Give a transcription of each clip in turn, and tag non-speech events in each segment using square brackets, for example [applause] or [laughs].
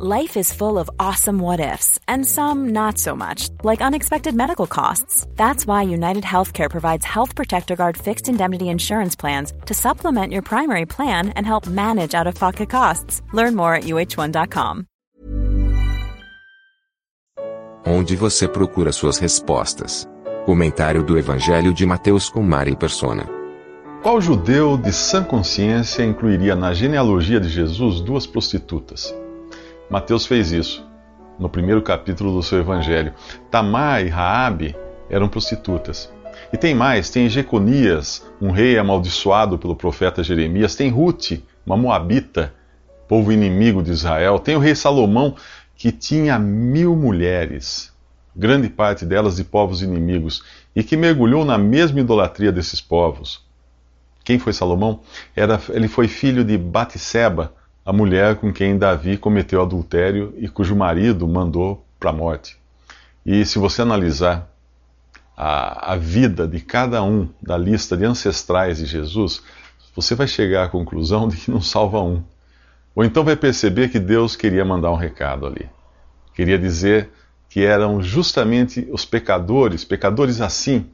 Life is full of awesome what ifs, and some not so much, like unexpected medical costs. That's why United Healthcare provides Health Protector Guard fixed indemnity insurance plans to supplement your primary plan and help manage out of pocket costs. Learn more at uh1.com. Onde você procura suas respostas? Comentário do Evangelho de Mateus com Mari Persona. Qual judeu de sã consciência incluiria na genealogia de Jesus duas prostitutas? Mateus fez isso no primeiro capítulo do seu evangelho. Tamar e Raabe eram prostitutas. E tem mais, tem Jeconias, um rei amaldiçoado pelo profeta Jeremias, tem Ruth, uma moabita, povo inimigo de Israel, tem o rei Salomão, que tinha mil mulheres, grande parte delas de povos inimigos, e que mergulhou na mesma idolatria desses povos. Quem foi Salomão? Era, ele foi filho de Batseba, a mulher com quem Davi cometeu adultério e cujo marido mandou para a morte. E se você analisar a, a vida de cada um da lista de ancestrais de Jesus, você vai chegar à conclusão de que não salva um. Ou então vai perceber que Deus queria mandar um recado ali. Queria dizer que eram justamente os pecadores, pecadores assim,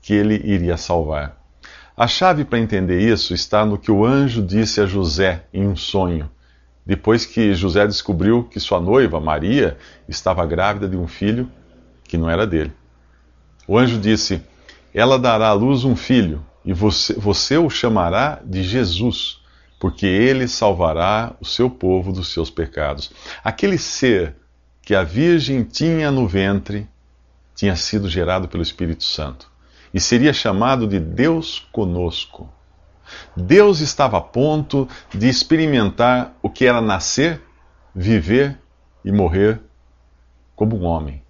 que ele iria salvar. A chave para entender isso está no que o anjo disse a José em um sonho, depois que José descobriu que sua noiva, Maria, estava grávida de um filho que não era dele. O anjo disse: Ela dará à luz um filho, e você, você o chamará de Jesus, porque ele salvará o seu povo dos seus pecados. Aquele ser que a Virgem tinha no ventre tinha sido gerado pelo Espírito Santo e seria chamado de Deus conosco. Deus estava a ponto de experimentar o que era nascer, viver e morrer como um homem.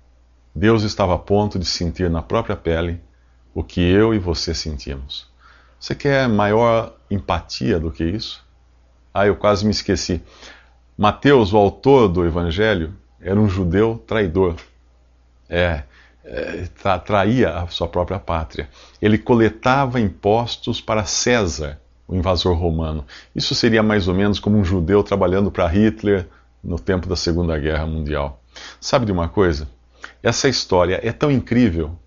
Deus estava a ponto de sentir na própria pele o que eu e você sentimos. Você quer maior empatia do que isso? Ah, eu quase me esqueci. Mateus, o autor do Evangelho, era um judeu traidor. É, traía a sua própria pátria. Ele coletava impostos para César, o invasor romano. Isso seria mais ou menos como um judeu trabalhando para Hitler no tempo da Segunda Guerra Mundial. Sabe de uma coisa? Essa história é tão incrível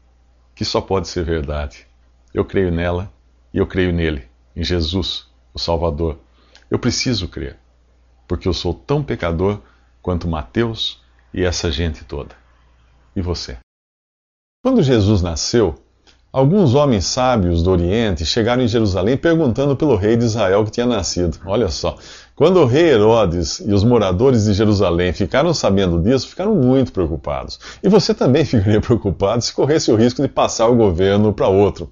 que só pode ser verdade. Eu creio nela e eu creio nele, em Jesus, o Salvador. Eu preciso crer, porque eu sou tão pecador quanto Mateus e essa gente toda. E você? Quando Jesus nasceu, alguns homens sábios do Oriente chegaram em Jerusalém perguntando pelo rei de Israel que tinha nascido. Olha só. Quando o rei Herodes e os moradores de Jerusalém ficaram sabendo disso, ficaram muito preocupados. E você também [laughs] ficaria preocupado se corresse o risco de passar o governo para outro.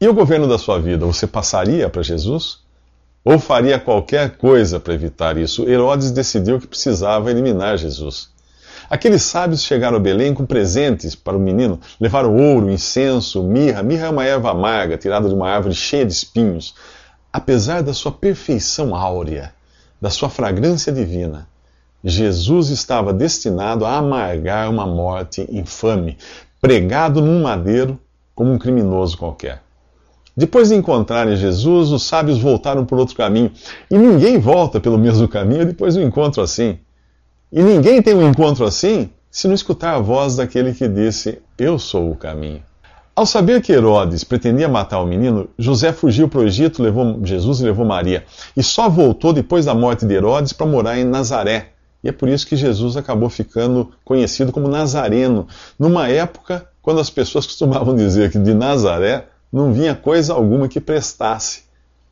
E o governo da sua vida, você passaria para Jesus? Ou faria qualquer coisa para evitar isso? Herodes decidiu que precisava eliminar Jesus. Aqueles sábios chegaram a Belém com presentes para o menino. Levaram ouro, incenso, mirra. Mirra é uma erva amarga tirada de uma árvore cheia de espinhos. Apesar da sua perfeição áurea, da sua fragrância divina, Jesus estava destinado a amargar uma morte infame, pregado num madeiro como um criminoso qualquer. Depois de encontrarem Jesus, os sábios voltaram por outro caminho. E ninguém volta pelo mesmo caminho depois do encontro assim. E ninguém tem um encontro assim se não escutar a voz daquele que disse: Eu sou o caminho. Ao saber que Herodes pretendia matar o menino, José fugiu para o Egito, levou Jesus e levou Maria. E só voltou depois da morte de Herodes para morar em Nazaré. E é por isso que Jesus acabou ficando conhecido como Nazareno, numa época quando as pessoas [laughs] costumavam dizer que de Nazaré não vinha coisa alguma que prestasse.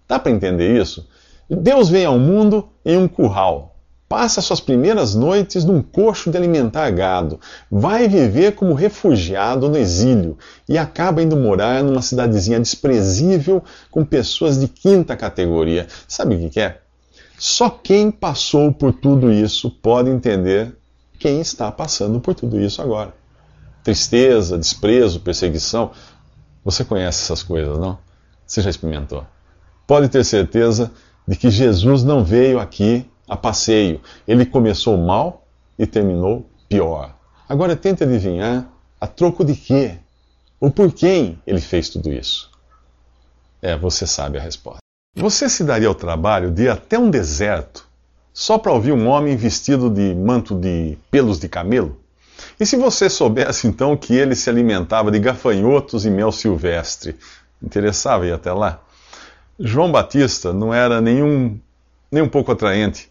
Dá para entender isso? Deus vem ao mundo em um curral passa suas primeiras noites num coxo de alimentar gado, vai viver como refugiado no exílio e acaba indo morar numa cidadezinha desprezível com pessoas de quinta categoria. Sabe o que é? Só quem passou por tudo isso pode entender quem está passando por tudo isso agora. Tristeza, desprezo, perseguição. Você conhece essas coisas, não? Você já experimentou. Pode ter certeza de que Jesus não veio aqui a passeio. Ele começou mal e terminou pior. Agora tente adivinhar a troco de quê? Ou por quem ele fez tudo isso? É, você sabe a resposta. Você se daria ao trabalho de ir até um deserto só para ouvir um homem vestido de manto de pelos de camelo? E se você soubesse então que ele se alimentava de gafanhotos e mel silvestre? Interessava ir até lá? João Batista não era nenhum, nem um pouco atraente,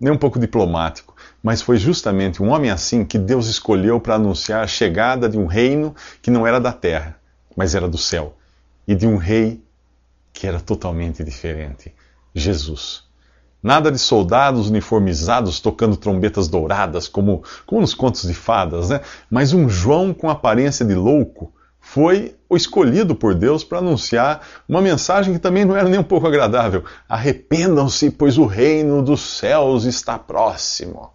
nem um pouco diplomático, mas foi justamente um homem assim que Deus escolheu para anunciar a chegada de um reino que não era da terra, mas era do céu, e de um rei que era totalmente diferente Jesus. Nada de soldados uniformizados tocando trombetas douradas, como, como nos contos de fadas, né? Mas um João com aparência de louco foi o escolhido por Deus para anunciar uma mensagem que também não era nem um pouco agradável. Arrependam-se, pois o reino dos céus está próximo.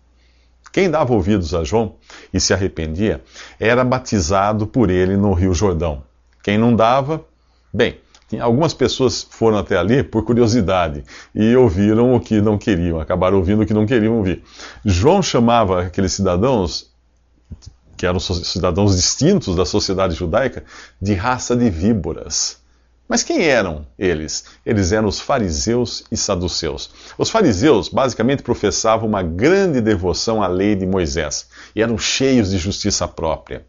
Quem dava ouvidos a João e se arrependia era batizado por ele no Rio Jordão. Quem não dava, bem, Algumas pessoas foram até ali por curiosidade e ouviram o que não queriam, acabaram ouvindo o que não queriam ouvir. João chamava aqueles cidadãos, que eram cidadãos distintos da sociedade judaica, de raça de víboras. Mas quem eram eles? Eles eram os fariseus e saduceus. Os fariseus basicamente professavam uma grande devoção à lei de Moisés e eram cheios de justiça própria.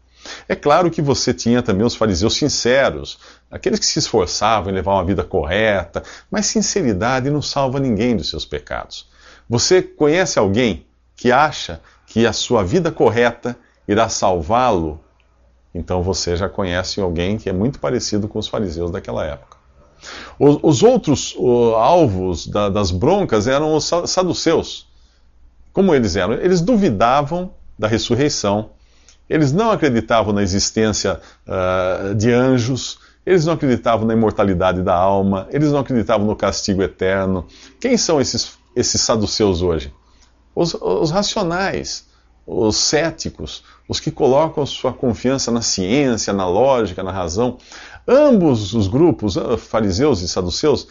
É claro que você tinha também os fariseus sinceros, aqueles que se esforçavam em levar uma vida correta, mas sinceridade não salva ninguém dos seus pecados. Você conhece alguém que acha que a sua vida correta irá salvá-lo? Então você já conhece alguém que é muito parecido com os fariseus daquela época. Os, os outros uh, alvos da, das broncas eram os saduceus. Como eles eram? Eles duvidavam da ressurreição eles não acreditavam na existência uh, de anjos, eles não acreditavam na imortalidade da alma, eles não acreditavam no castigo eterno. Quem são esses, esses saduceus hoje? Os, os racionais, os céticos, os que colocam sua confiança na ciência, na lógica, na razão. Ambos os grupos, ah, fariseus e saduceus,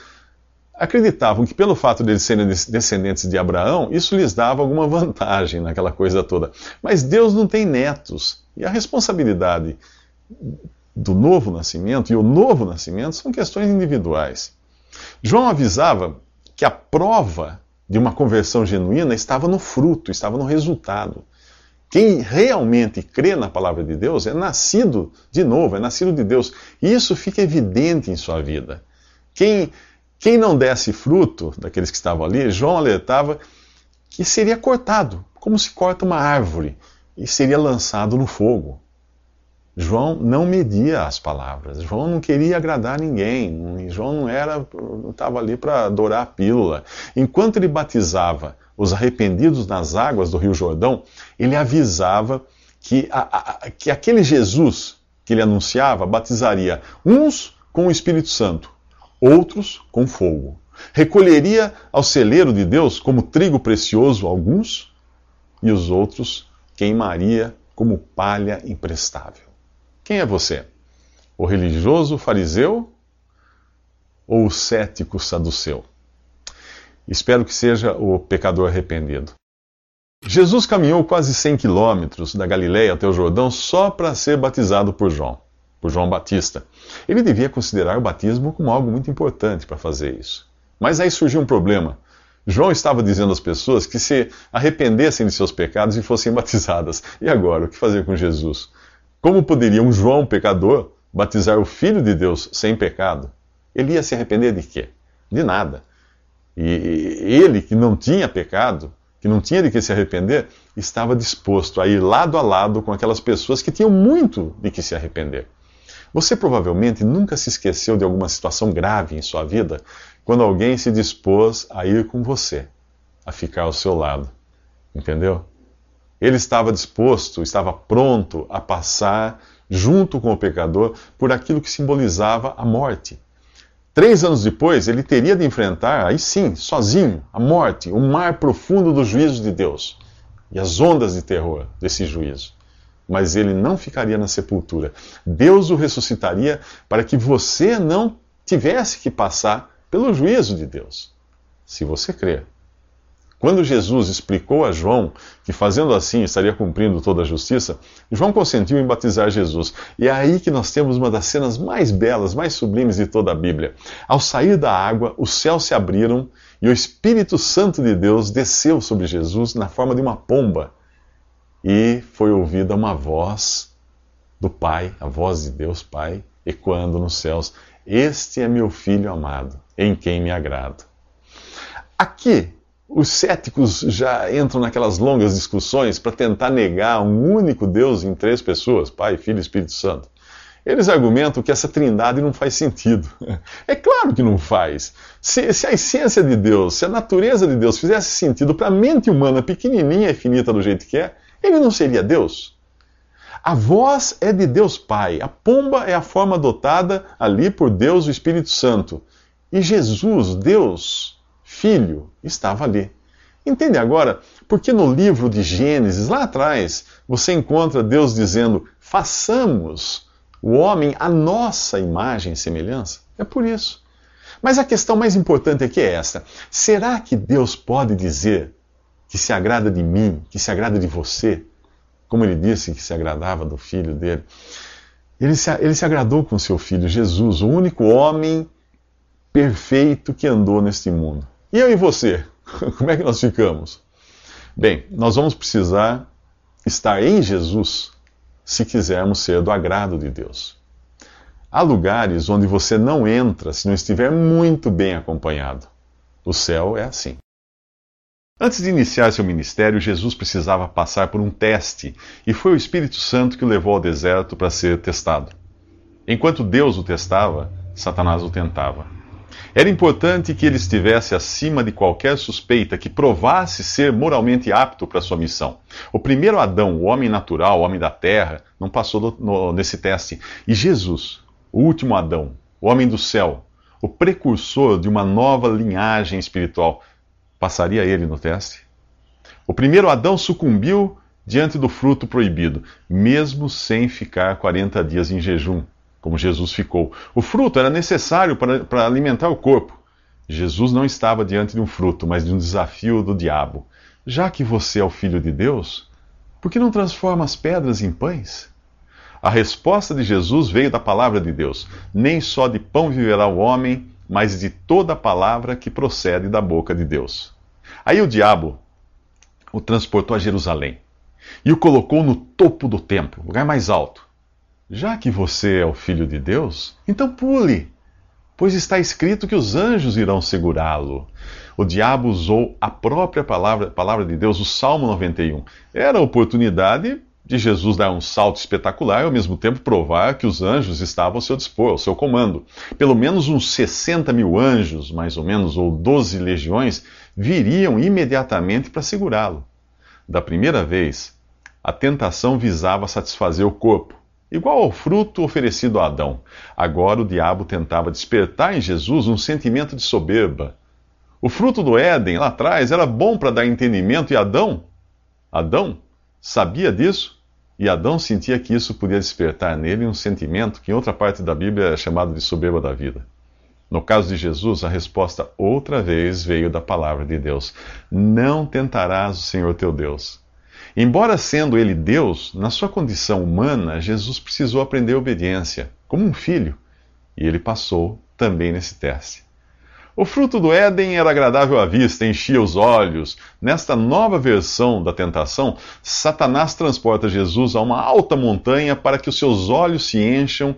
acreditavam que pelo fato de eles serem descendentes de Abraão, isso lhes dava alguma [laughs] vantagem naquela coisa toda. Mas Deus não tem netos. E a responsabilidade do novo nascimento e o novo nascimento são questões individuais. João avisava que a prova de uma conversão genuína estava no fruto, estava no resultado. Quem realmente crê na palavra de Deus é nascido de novo, é nascido de Deus. E isso fica evidente em sua vida. Quem quem não desse fruto daqueles que estavam ali, João alertava que seria cortado, como se corta uma árvore, e seria lançado no fogo. João não media as palavras. João não queria agradar ninguém. João não era, estava ali para adorar a pílula. Enquanto ele batizava os arrependidos nas águas do Rio Jordão, ele avisava que, a, a, que aquele Jesus que ele anunciava batizaria uns com o Espírito Santo outros com fogo. Recolheria ao celeiro de Deus como trigo precioso alguns, e os outros queimaria como palha imprestável. Quem é você? O religioso fariseu ou o cético saduceu? Espero que seja o pecador arrependido. Jesus caminhou quase 100 quilômetros da Galiléia até o Jordão só para ser batizado por João por João Batista. Ele devia considerar o batismo como algo muito importante para fazer isso. Mas aí surgiu um problema. João estava dizendo às pessoas que se arrependessem de seus pecados e fossem [laughs] batizadas. E agora, o que fazer com Jesus? Como poderia um João pecador batizar o Filho de Deus sem pecado? Ele ia se arrepender de quê? De nada. E ele, que não tinha pecado, que não tinha de que se arrepender, estava disposto a ir lado a lado com aquelas pessoas que tinham muito de que se arrepender. Você provavelmente nunca se esqueceu de alguma situação grave em sua vida quando alguém se dispôs a ir com você, a ficar ao seu lado. Entendeu? Ele estava disposto, estava pronto a passar junto com o pecador por aquilo que simbolizava a morte. Três anos depois, ele teria de enfrentar, aí sim, sozinho, a morte, o mar profundo do juízo de Deus e as ondas de terror desse juízo mas ele não ficaria na sepultura. Deus o ressuscitaria para que você não tivesse que passar pelo juízo de Deus, se você crer. Quando Jesus explicou a João que fazendo assim estaria cumprindo toda a justiça, João consentiu em batizar Jesus. E é aí que nós temos uma das cenas mais belas, mais sublimes de toda a Bíblia. Ao sair da água, os céus se abriram E o Espírito Santo de Deus desceu sobre Jesus na forma de uma pomba. E foi ouvida uma voz do Pai, a voz de Deus Pai, ecoando nos céus: Este é meu filho amado, em quem me agrado. Aqui, os céticos já entram naquelas longas discussões para tentar negar um único Deus em três pessoas, Pai, Filho e Espírito Santo. Eles argumentam que essa trindade não faz sentido. [laughs] É claro que não faz. Se, se, a essência de Deus, se a natureza de Deus fizesse sentido para a mente humana pequenininha e finita do jeito que é, ele não seria Deus. A voz é de Deus Pai, a pomba é a forma adotada ali por Deus, o Espírito Santo. E Jesus, Deus, Filho, estava ali. Entende agora? Porque no livro de Gênesis, lá atrás, você encontra Deus dizendo: façamos o homem a nossa imagem e semelhança. É por isso. Mas a questão mais importante aqui é esta: será que Deus pode dizer que se agrada de mim, que se agrada de você, como ele disse que se agradava do filho dele? Ele se, ele se agradou com seu filho, Jesus, o único homem perfeito que andou neste mundo. E eu e você? [laughs] Como é que nós ficamos? Bem, nós vamos precisar estar em Jesus se quisermos ser do agrado de Deus. Há lugares onde você não entra se não estiver muito bem acompanhado. O céu é assim. Antes de iniciar seu ministério, Jesus precisava passar por um teste, e foi o Espírito Santo que o levou ao deserto para ser testado. Enquanto Deus o testava, Satanás o tentava. Era importante que ele estivesse acima de qualquer suspeita que provasse ser moralmente apto para sua missão. O primeiro Adão, o homem natural, o homem da terra, não passou no, no, nesse teste. E Jesus, o último Adão, o homem do céu, o precursor de uma nova linhagem espiritual, passaria ele no teste? O primeiro Adão sucumbiu diante do fruto proibido, mesmo sem ficar 40 dias em jejum como Jesus ficou. O fruto era necessário para, para alimentar o corpo. Jesus não estava diante de um fruto, mas de um desafio do diabo. Já que você é o filho de Deus, por que não transforma as pedras em pães? A resposta de Jesus veio da palavra de Deus. Nem só de pão viverá o homem, mas de toda a palavra que procede da boca de Deus. Aí o diabo o transportou a Jerusalém e o colocou no topo do templo, lugar mais alto. Já que você é o filho de Deus, então pule, pois está escrito que os anjos irão segurá-lo. O diabo usou a própria palavra, palavra de Deus, o Salmo 91. Era a oportunidade de Jesus dar um salto espetacular e ao mesmo tempo provar que os anjos estavam ao seu dispor, ao seu comando. Pelo menos uns 60 mil anjos, mais ou menos, ou 12 legiões, viriam imediatamente para segurá-lo. Da primeira vez, a tentação visava satisfazer o corpo igual ao fruto oferecido a Adão. Agora o diabo tentava despertar em Jesus um sentimento de soberba. O fruto do Éden, lá atrás, era bom para dar entendimento, e Adão, Adão, sabia disso, e Adão sentia que isso podia despertar nele um sentimento que em outra parte da Bíblia é chamado de soberba da vida. No caso de Jesus, a resposta outra vez veio da palavra de Deus: Não tentarás o Senhor teu Deus. Embora sendo ele Deus, na sua condição humana, Jesus precisou aprender obediência, como um filho, e ele passou também nesse teste. O fruto do Éden era agradável à vista, enchia os olhos. Nesta nova versão da tentação, Satanás transporta Jesus a uma alta montanha para que os seus olhos se encham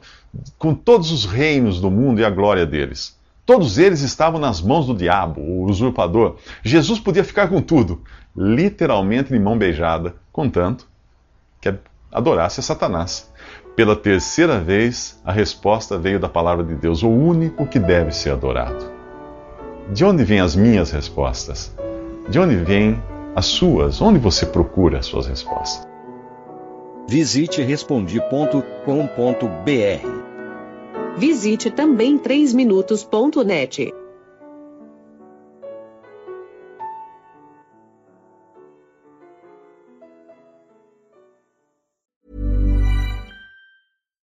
com todos os reinos do mundo e a glória deles. Todos eles estavam nas mãos do diabo, o usurpador. Jesus podia ficar com tudo, literalmente de mão beijada, contanto que adorasse a Satanás. Pela terceira vez, a resposta veio da palavra de Deus, o único que deve ser adorado. De onde vêm as minhas respostas? De onde vêm as suas? Onde você procura as suas respostas? Visite respondi.com.br Visite também 3minutos.net.